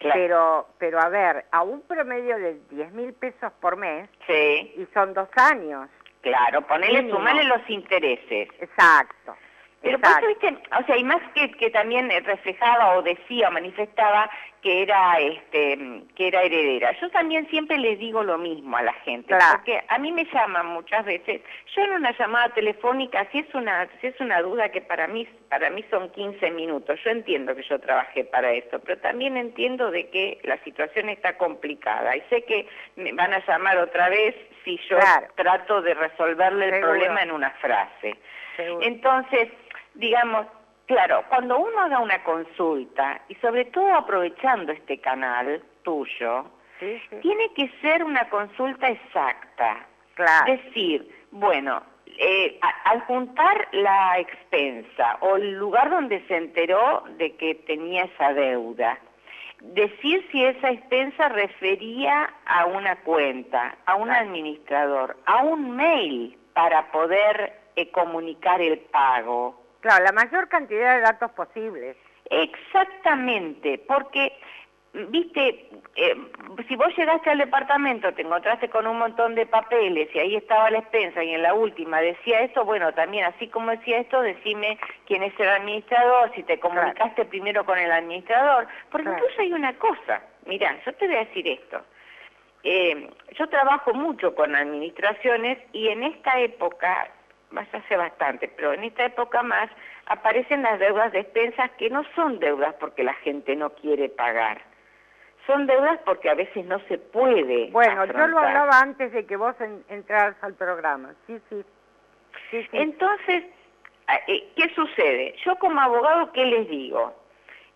Claro. pero, pero a ver, a un promedio de 10 mil pesos por mes, Sí, y son dos años, claro, ponerle, Mínimo. sumarle los intereses. exacto. Pero por eso, viste, o sea, y más que, que también reflejaba o decía o manifestaba que era este que era heredera. Yo también siempre les digo lo mismo a la gente, Claro. porque a mí me llaman muchas veces. Yo en una llamada telefónica, si es una si es una duda que para mí para mí son 15 minutos. Yo entiendo que yo trabajé para eso, pero también entiendo de que la situación está complicada y sé que me van a llamar otra vez si yo Claro. trato de resolverle el Seguro. problema en una frase. Seguro. Entonces, digamos, claro, cuando uno haga una consulta, y sobre todo aprovechando este canal tuyo, Sí, sí, tiene que ser una consulta exacta. claro. Decir, bueno, eh, al juntar la expensa o el lugar donde se enteró de que tenía esa deuda, decir si esa expensa refería a una cuenta, a un administrador, a un mail para poder eh, comunicar el pago. Claro, la mayor cantidad de datos posibles. Exactamente, porque, viste, eh, si vos llegaste al departamento, te encontraste con un montón de papeles y ahí estaba la expensa y en la última decía eso, bueno, también así como decía esto, decime quién es el administrador, si te comunicaste primero con el administrador, porque Claro. incluso hay una cosa, mira, yo te voy a decir esto. Eh, yo trabajo mucho con administraciones y en esta época, más hace bastante, pero en esta época más, aparecen las deudas de expensas que no son deudas porque la gente no quiere pagar. Son deudas porque a veces no se puede. Bueno, yo lo hablaba antes de que vos en- entraras al programa. Sí, sí. Sí, sí. Entonces, eh, ¿qué sucede? Yo como abogado, ¿qué les digo?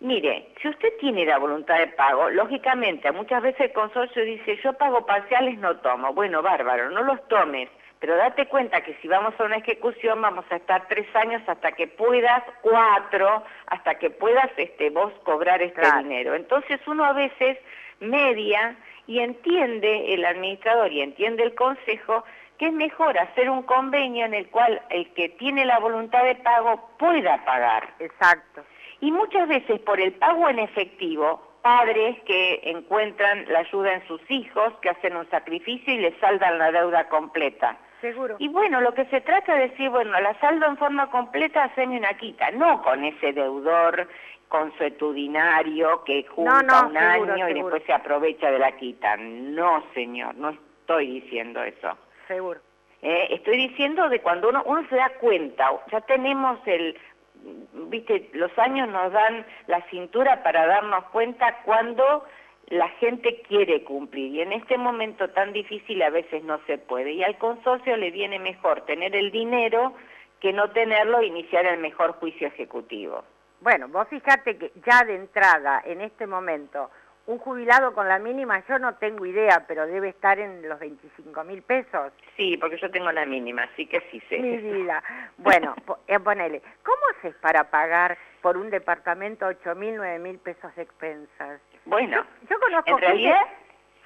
Mire, si usted tiene la voluntad de pago, lógicamente, muchas veces el consorcio dice, yo pago parciales, no tomo. Bueno, bárbaro, no los tomes, pero date cuenta que si vamos a una ejecución vamos a estar tres años hasta que puedas, cuatro, hasta que puedas este, vos cobrar este Claro. dinero. Entonces uno a veces media y entiende el administrador y entiende el consejo que es mejor hacer un convenio en el cual el que tiene la voluntad de pago pueda pagar. Exacto. Y muchas veces por el pago en efectivo, padres que encuentran la ayuda en sus hijos, que hacen un sacrificio y les saldan la deuda completa. Seguro. Y bueno, lo que se trata de decir, bueno, la saldo en forma completa, haceme una quita, no con ese deudor consuetudinario que junta no, un seguro, año y después se aprovecha de la quita. No, señor, no estoy diciendo eso. Seguro. Eh, estoy diciendo de cuando uno, uno se da cuenta, ya tenemos el, viste, los años nos dan la cintura para darnos cuenta cuando la gente quiere cumplir y en este momento tan difícil a veces no se puede y al consorcio le viene mejor tener el dinero que no tenerlo e iniciar el mejor juicio ejecutivo. Bueno, vos fíjate que ya de entrada, en este momento, un jubilado con la mínima, yo no tengo idea, pero debe estar en los 25 mil pesos. Sí, porque yo tengo la mínima, así que sí sé. Mi vida. Bueno, eh, ponele, ¿cómo haces para pagar por un departamento 8 mil, 9 mil pesos de expensas? Bueno, Yo, yo conozco en realidad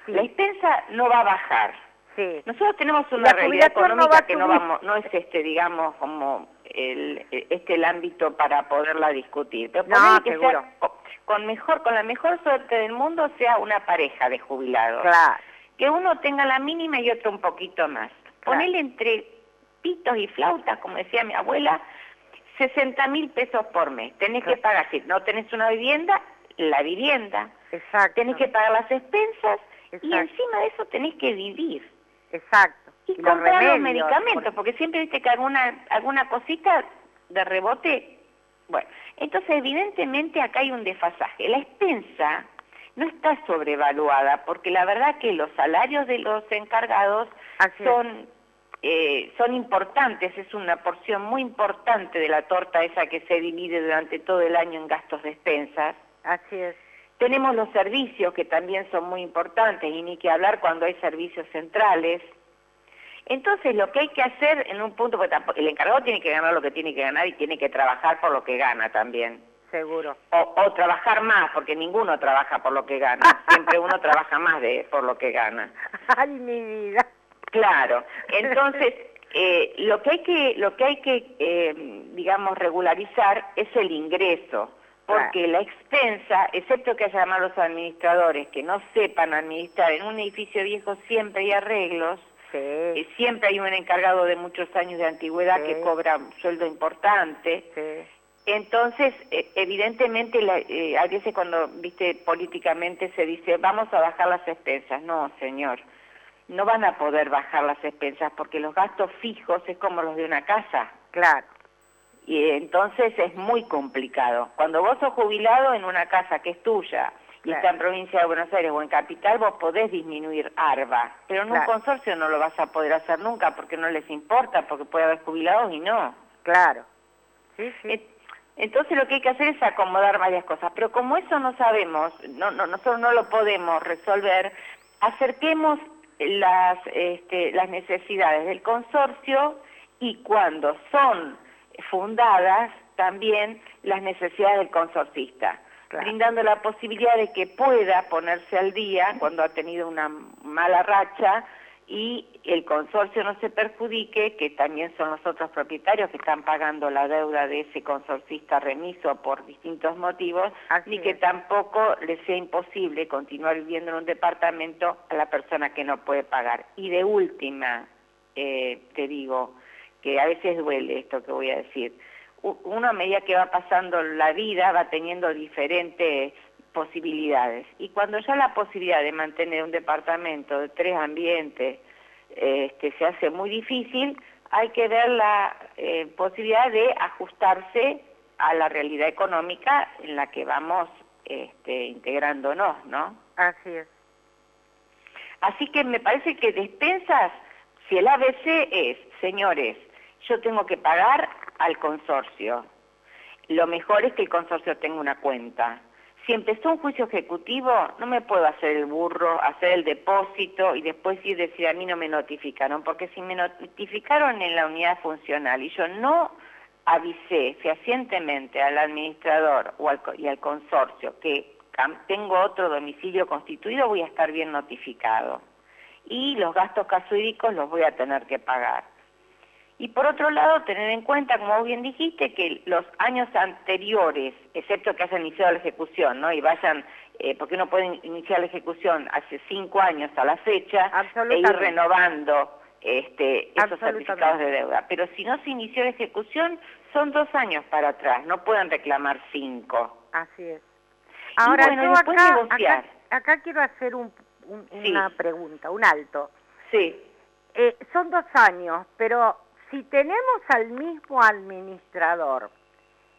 la expensa no va a bajar. sí. Nosotros tenemos una realidad no económica que no vamos, no es este, digamos, como el, este el ámbito para poderla discutir. Pero No, que seguro. sea con mejor, con la mejor suerte del mundo sea una pareja de jubilados. Claro, Que uno tenga la mínima y otro un poquito más. Ponele entre pitos y flautas, como decía mi abuela, 60 mil pesos por mes. Tenés que Claro. pagar, si no tenés una vivienda, la vivienda. Exacto. Tenés que pagar las expensas y encima de eso tenés que vivir. Exacto. Y, comprar los remedios, medicamentos, porque siempre viste que alguna, alguna cosita de rebote. Bueno, entonces evidentemente acá hay un desfasaje. La expensa no está sobrevaluada, porque la verdad que los salarios de los encargados Así son, eh, son importantes, es una porción muy importante de la torta esa que se divide durante todo el año en gastos de expensas. Así es. Tenemos los servicios que también son muy importantes y ni que hablar cuando hay servicios centrales. Entonces lo que hay que hacer en un punto, porque tampoco- el encargado tiene que ganar lo que tiene que ganar y tiene que trabajar por lo que gana también. Seguro. O, o trabajar más, porque ninguno trabaja por lo que gana. Siempre uno trabaja más de por lo que gana. Ay, mi vida. Claro. Entonces, eh, lo que hay que, lo que, hay que eh, digamos, regularizar es el ingreso. Porque la expensa, excepto que haya malos administradores que no sepan administrar, en un edificio viejo siempre hay arreglos, Sí. eh, siempre hay un encargado de muchos años de antigüedad Sí. que cobra un sueldo importante. Sí. Entonces, eh, evidentemente, la- eh, a veces cuando, viste, políticamente se dice, vamos a bajar las expensas. No, señor, no van a poder bajar las expensas porque los gastos fijos es como los de una casa. Claro. Y entonces es muy complicado. Cuando vos sos jubilado en una casa que es tuya y Claro. está en provincia de Buenos Aires o en capital, vos podés disminuir ARBA. Pero en un consorcio no lo vas a poder hacer nunca porque no les importa, porque puede haber jubilados y no. Claro. Sí, sí. Entonces lo que hay que hacer es acomodar varias cosas, pero como eso no sabemos, no, no, nosotros no lo podemos resolver, acerquemos las, este, las necesidades del consorcio y cuando son fundadas también las necesidades del consorcista, Claro. brindando la posibilidad de que pueda ponerse al día cuando ha tenido una mala racha y el consorcio no se perjudique, que también son los otros propietarios que están pagando la deuda de ese consorcista remiso por distintos motivos, Así ni que tampoco le sea imposible continuar viviendo en un departamento a la persona que no puede pagar. Y de última, eh, te digo, que a veces duele esto que voy a decir, uno a medida que va pasando la vida va teniendo diferentes posibilidades. Y cuando ya la posibilidad de mantener un departamento de tres ambientes este, se hace muy difícil, hay que ver la eh, posibilidad de ajustarse a la realidad económica en la que vamos este, integrándonos, ¿no? Así es. Así que me parece que despensas, si el ABC es, señores, yo tengo que pagar al consorcio, lo mejor es que el consorcio tenga una cuenta. Si empezó un juicio ejecutivo, no me puedo hacer el burro, hacer el depósito y después ir decir a mí no me notificaron, porque si me notificaron en la unidad funcional y yo no avisé fehacientemente al administrador o al, y al consorcio que tengo otro domicilio constituido, voy a estar bien notificado. y los gastos casuídicos los voy a tener que pagar. Y por otro lado, tener en cuenta, como bien dijiste, que los años anteriores, excepto que hayan iniciado la ejecución, ¿no? Y vayan, eh, porque uno puede iniciar la ejecución hace cinco años a la fecha e ir renovando este, esos certificados de deuda. Pero si no se inició la ejecución, son dos años para atrás, no pueden reclamar cinco. Así es. Ahora bueno, yo después acá, negociar. acá, acá quiero hacer un- un- Sí. una pregunta, un alto. Sí, Eh, son dos años, pero si tenemos al mismo administrador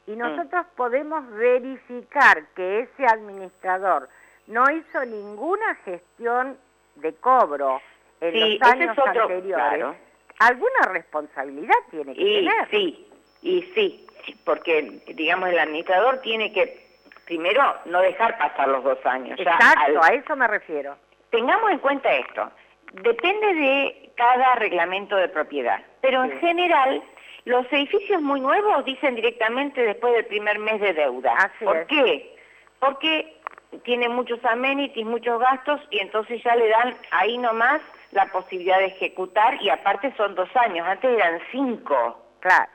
Mm. y nosotros podemos verificar que ese administrador no hizo ninguna gestión de cobro en Sí, los años es otro, anteriores, claro. alguna responsabilidad tiene que y tener. sí, y sí, porque digamos el administrador tiene que primero no dejar pasar los dos años. Ya Exacto, al- a eso me refiero. Tengamos en cuenta esto, depende de cada reglamento de propiedad, pero en general los edificios muy nuevos dicen directamente después del primer mes de deuda. Así ¿Por es. qué? Porque tienen muchos amenities, muchos gastos y entonces ya le dan ahí nomás la posibilidad de ejecutar y aparte son dos años, antes eran cinco. Claro,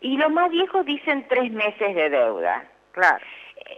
Y los más viejos dicen tres meses de deuda. claro.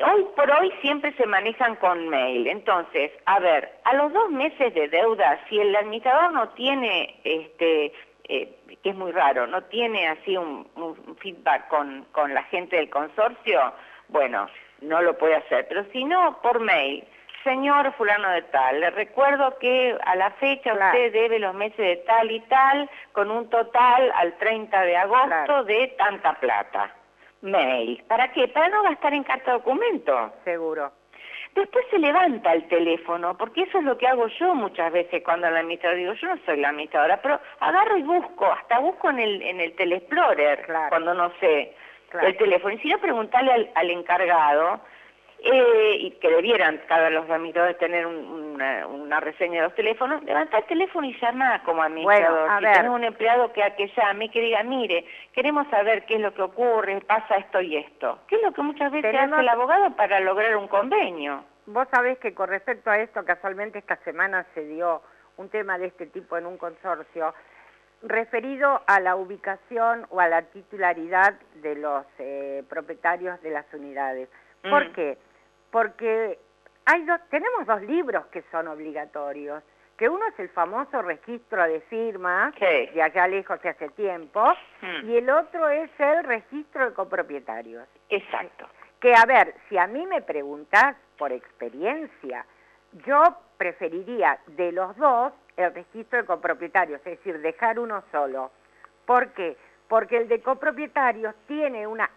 Hoy por hoy siempre se manejan con mail. Entonces, a ver, a los dos meses de deuda, si el administrador no tiene, este, eh, que es muy raro, no tiene así un, un feedback con, con la gente del consorcio, bueno, no lo puede hacer. Pero si no, por mail, señor fulano de tal, le recuerdo que a la fecha Claro. usted debe los meses de tal y tal, con un total al 30 de agosto Claro. de tanta plata. Mail. ¿Para qué? Para no gastar en carta documento. Seguro. Después se levanta el teléfono, porque eso es lo que hago yo muchas veces cuando el administrador digo, yo no soy la administradora, pero agarro y busco, hasta busco en el, en el Telexplorer, Claro. cuando no sé Claro. el teléfono. Y si no, preguntarle al, al encargado, eh, y que debieran cada los administradores tener un- una, una reseña de los teléfonos, levanta el teléfono y llama como administrador. Bueno, a si ver. tenés un empleado que, que llame, que diga, mire, queremos saber qué es lo que ocurre, pasa esto y esto. ¿Qué es lo que muchas veces Tenemos- hace el abogado para lograr un convenio? Vos sabés que con respecto a esto, casualmente esta semana se dio un tema de este tipo en un consorcio referido a la ubicación o a la titularidad de los eh, propietarios de las unidades. ¿Por Mm. qué? Porque hay dos, tenemos dos libros que son obligatorios, que uno es el famoso registro de firmas, Sí. de allá lejos de hace tiempo, Mm. y el otro es el registro de copropietarios. Exacto. Que a ver, si a mí me preguntás por experiencia, yo preferiría de los dos el registro de copropietarios, es decir, dejar uno solo. ¿Por qué? Porque el de copropietarios tiene una,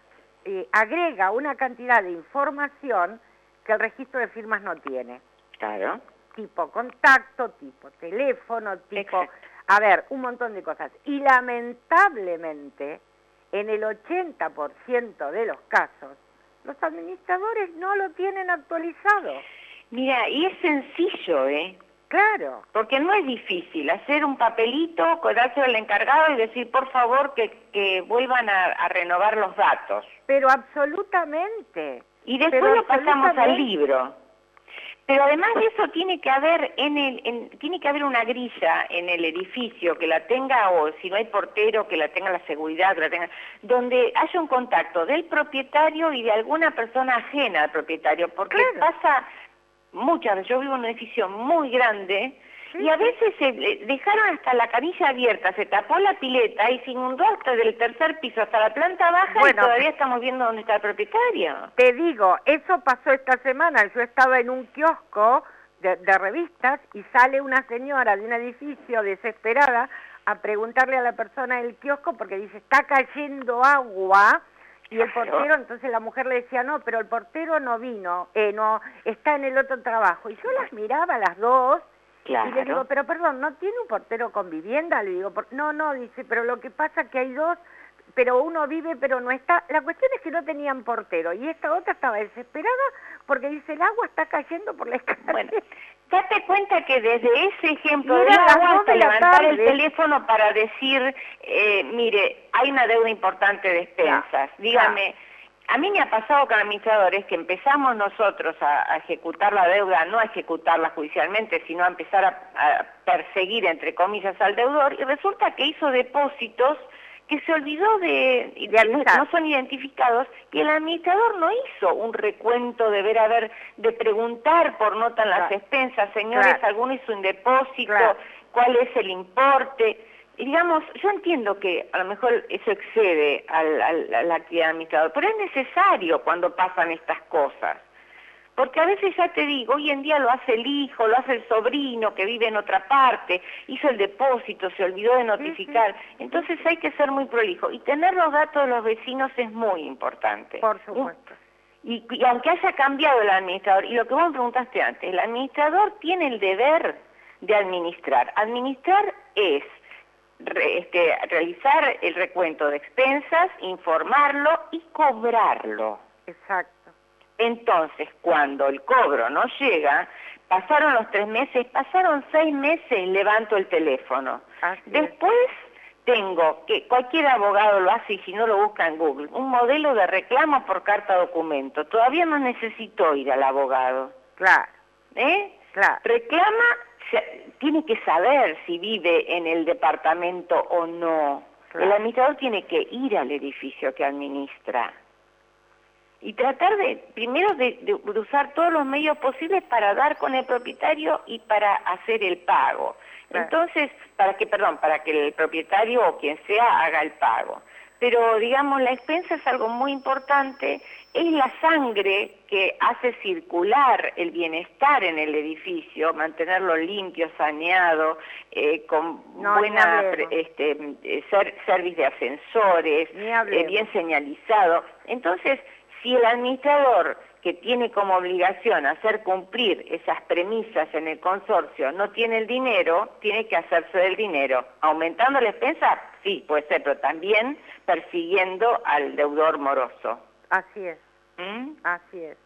eh, agrega una cantidad de información que el registro de firmas no tiene. Claro. Tipo contacto, tipo teléfono, tipo... Exacto. A ver, un montón de cosas. Y lamentablemente, en el 80% de los casos, los administradores no lo tienen actualizado. Mira, y es sencillo, ¿eh? Claro, Porque no es difícil hacer un papelito, dárselo al encargado y decir, por favor, que, que vuelvan a, a renovar los datos. pero absolutamente. Y después Pero lo pasamos al libro. Pero además de eso tiene que haber en el en- tiene que haber una grilla en el edificio que la tenga o si no hay portero que la tenga la seguridad, que la tenga donde haya un contacto del propietario y de alguna persona ajena al propietario, porque Claro. pasa muchas veces, yo vivo en un edificio muy grande y a veces se dejaron hasta la canilla abierta, se tapó la pileta y se inundó hasta del tercer piso hasta la planta baja y todavía estamos viendo dónde está el propietario. Te digo, eso pasó esta semana. Yo estaba en un kiosco de, de revistas y sale una señora de un edificio desesperada a preguntarle a la persona del kiosco porque dice, está cayendo agua. Y el portero, entonces la mujer le decía, no, pero el portero no vino, eh, no, está en el otro trabajo. Y yo las miraba a las dos y le digo, Claro. pero perdón, ¿no tiene un portero con vivienda? Le digo, "Por- no, no, dice, pero lo que pasa es que hay dos, pero uno vive, pero no está. La cuestión es que no tenían portero y esta otra estaba desesperada porque dice, el agua está cayendo por la escalera. Bueno, date cuenta que desde ese ejemplo hasta de la levantar el teléfono para decir, eh, mire, hay una deuda importante de expensas, Claro, dígame, a mí me ha pasado con administradores que empezamos nosotros a, a ejecutar la deuda, no a ejecutarla judicialmente, sino a empezar a, a perseguir, entre comillas, al deudor, y resulta que hizo depósitos que se olvidó de, y De no, son identificados, y el administrador no hizo un recuento de ver a ver, de preguntar por nota en las Claro. expensas, señores, Claro. alguno hizo un depósito, Claro. cuál es el importe. Y digamos, yo entiendo que a lo mejor eso excede al, al- a la actividad administrador, pero es necesario cuando pasan estas cosas. Porque a veces ya te digo, hoy en día lo hace el hijo, lo hace el sobrino que vive en otra parte, hizo el depósito, se olvidó de notificar. Entonces hay que ser muy prolijo. Y tener los datos de los vecinos es muy importante. Por supuesto. Y, y aunque haya cambiado el administrador, y lo que vos me preguntaste antes, el administrador tiene el deber de administrar. Administrar es re- este, realizar el recuento de expensas, informarlo y cobrarlo. Exacto. Entonces, cuando el cobro no llega, pasaron los tres meses, pasaron seis meses, levanto el teléfono. Así. Después tengo que, cualquier abogado lo hace y si no lo busca en Google, un modelo de reclamo por carta documento. Todavía no necesito ir al abogado. Claro, ¿eh? claro. Reclama, tiene que saber si vive en el departamento o no. Claro. El administrador tiene que ir al edificio que administra y tratar de, primero, de, de- usar todos los medios posibles para dar con el propietario y para hacer el pago. Claro. Entonces, para que, perdón, para que el propietario o quien sea haga el pago. Pero, digamos, la expensa es algo muy importante, es la sangre que hace circular el bienestar en el edificio, mantenerlo limpio, saneado, eh, con No, buena este, eh, ser, service de ascensores, eh, bien señalizado. Entonces, si el administrador que tiene como obligación hacer cumplir esas premisas en el consorcio no tiene el dinero, tiene que hacerse del dinero. Aumentando la expensa, sí, puede ser, pero también persiguiendo al deudor moroso. Así es. ¿Mm? Así es.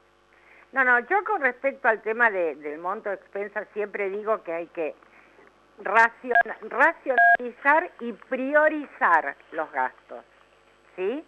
No, no, yo con respecto al tema de- del monto de expensas siempre digo que hay que raciona- racionalizar y priorizar los gastos, ¿sí?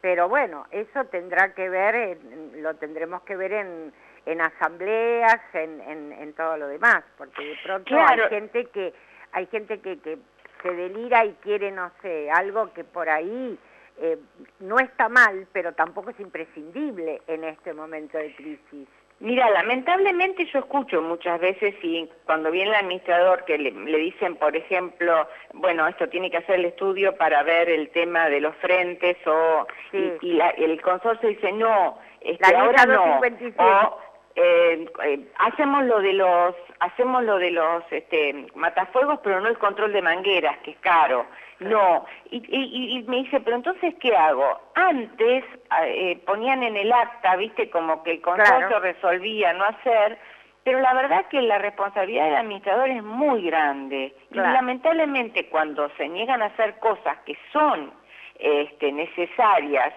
Pero bueno, eso tendrá que ver, en- lo tendremos que ver en, en asambleas, en, en, todo lo demás, porque de pronto Claro. hay gente que hay gente que, que se delira y quiere, no sé, algo que por ahí eh, no está mal, pero tampoco es imprescindible en este momento de crisis. Mira, lamentablemente yo escucho muchas veces y cuando viene el administrador que le, le dicen, por ejemplo, bueno, esto tiene que hacer el estudio para ver el tema de los frentes o Sí. y, y la- el consorcio dice no, este, La ahora no, 257. o eh, eh, hacemos lo de los hacemos lo de los este, matafuegos, pero no el control de mangueras, que es caro. No, y, y- y me dice, pero entonces, ¿qué hago? Antes eh, ponían en el acta, viste, como que el consorcio Claro. resolvía no hacer, pero la verdad que la responsabilidad del administrador es muy grande. Claro. Y lamentablemente cuando se niegan a hacer cosas que son este, necesarias,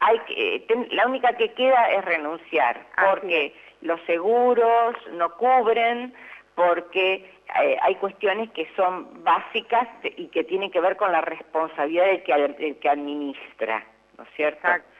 hay que, eh, ten- la única que queda es renunciar, porque los seguros no cubren, porque eh, hay cuestiones que son básicas y que tienen que ver con la responsabilidad del que, del que administra, ¿no es cierto? Exacto.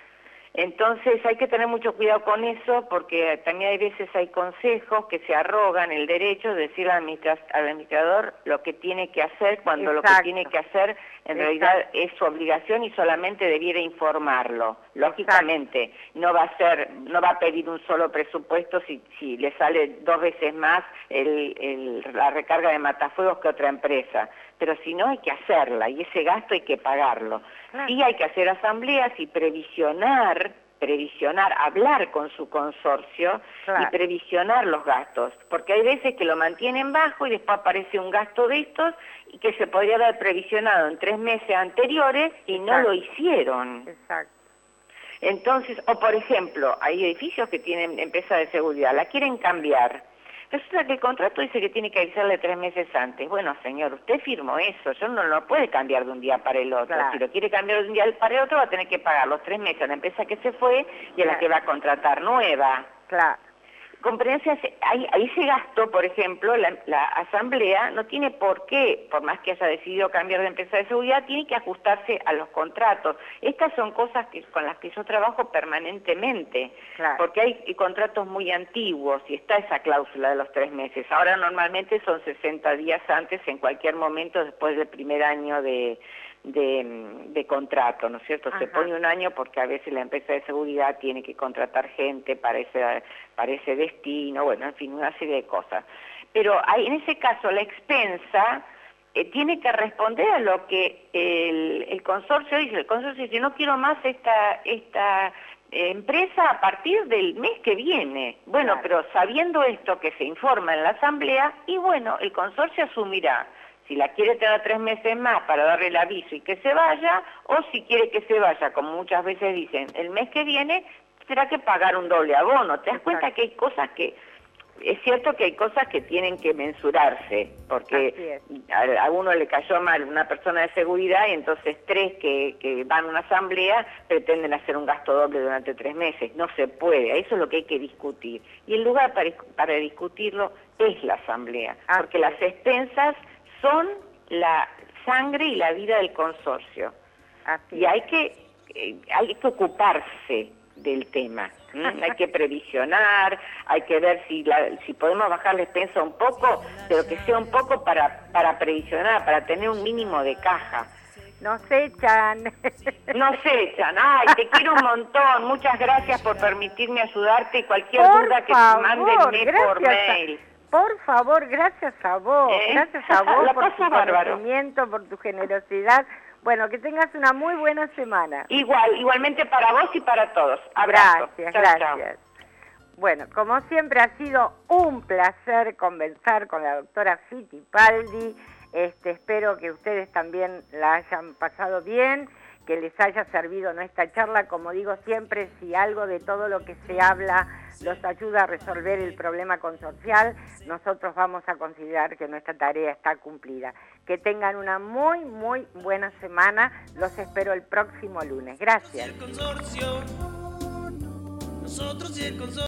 Entonces hay que tener mucho cuidado con eso porque también hay veces hay consejos que se arrogan el derecho de decir al, administra- al administrador lo que tiene que hacer cuando lo que tiene que hacer en Exacto. realidad es su obligación y solamente debiera informarlo. Lógicamente no va a ser, no va a pedir un solo presupuesto si, si le sale dos veces más el- el- la recarga de matafuegos que otra empresa, pero si no hay que hacerla y ese gasto hay que pagarlo. Claro. Sí hay que hacer asambleas y previsionar, previsionar, hablar con su consorcio Claro. y previsionar los gastos, porque hay veces que lo mantienen bajo y después aparece un gasto de estos y que se podría haber previsionado en tres meses anteriores y no lo hicieron. Exacto. Entonces, o por ejemplo, hay edificios que tienen empresa de seguridad, la quieren cambiar. Resulta que el contrato dice que tiene que avisarle tres meses antes. Bueno, señor, usted firmó eso, yo no lo puede cambiar de un día para el otro. Claro. Si lo quiere cambiar de un día para el otro, va a tener que pagar los tres meses a la empresa que se fue y a la que va a contratar nueva. Claro. Competencias, ahí, ahí se gastó, por ejemplo, la, la asamblea no tiene por qué, por más que haya decidido cambiar de empresa de seguridad, tiene que ajustarse a los contratos. Estas son cosas que, con las que yo trabajo permanentemente, Claro. porque hay contratos muy antiguos y está esa cláusula de los tres meses. Ahora normalmente son 60 días antes, en cualquier momento después del primer año de, de, de contrato, ¿no es cierto? Se pone un año porque a veces la empresa de seguridad tiene que contratar gente para ese, para ese destino, bueno, en fin, una serie de cosas. Pero hay, en ese caso la expensa eh, tiene que responder a lo que el, el consorcio dice. El consorcio dice, no quiero más esta, esta eh, empresa a partir del mes que viene. Bueno, Claro. pero sabiendo esto que se informa en la asamblea, y bueno, el consorcio asumirá si la quiere tener tres meses más para darle el aviso y que se vaya, o si quiere que se vaya, como muchas veces dicen, el mes que viene tendrá que pagar un doble abono. ¿Te das cuenta que hay cosas que... Es cierto que hay cosas que tienen que mensurarse, porque a, a uno le cayó mal una persona de seguridad y entonces tres que, que van a una asamblea pretenden hacer un gasto doble durante tres meses. No se puede, eso es lo que hay que discutir. Y el lugar para, para discutirlo es la asamblea, Así porque es. las expensas son la sangre y la vida del consorcio. Así Y hay que, eh, hay que ocuparse del tema. hay que previsionar, hay que ver si, la- si podemos bajar la expensa un poco, pero que sea un poco para, para previsionar, para tener un mínimo de caja. Nos echan. No sé, Chan, ay, te quiero un montón, muchas gracias por permitirme ayudarte y cualquier por duda que favor, mándenme por mail. Por favor, gracias a vos, ¿Eh? gracias a vos por tu bárbaro. conocimiento, por tu generosidad. Bueno, que tengas una muy buena semana. Igual, igualmente para vos y para todos. Abrazo. Gracias, Chau, chau. gracias. Bueno, como siempre ha sido un placer conversar con la doctora Fittipaldi. Este, espero que ustedes también la hayan pasado bien, que les haya servido nuestra charla. Como digo siempre, si algo de todo lo que se habla los ayuda a resolver el problema consorcial, nosotros vamos a considerar que nuestra tarea está cumplida. Que tengan una muy, muy buena semana. Los espero el próximo lunes. Gracias.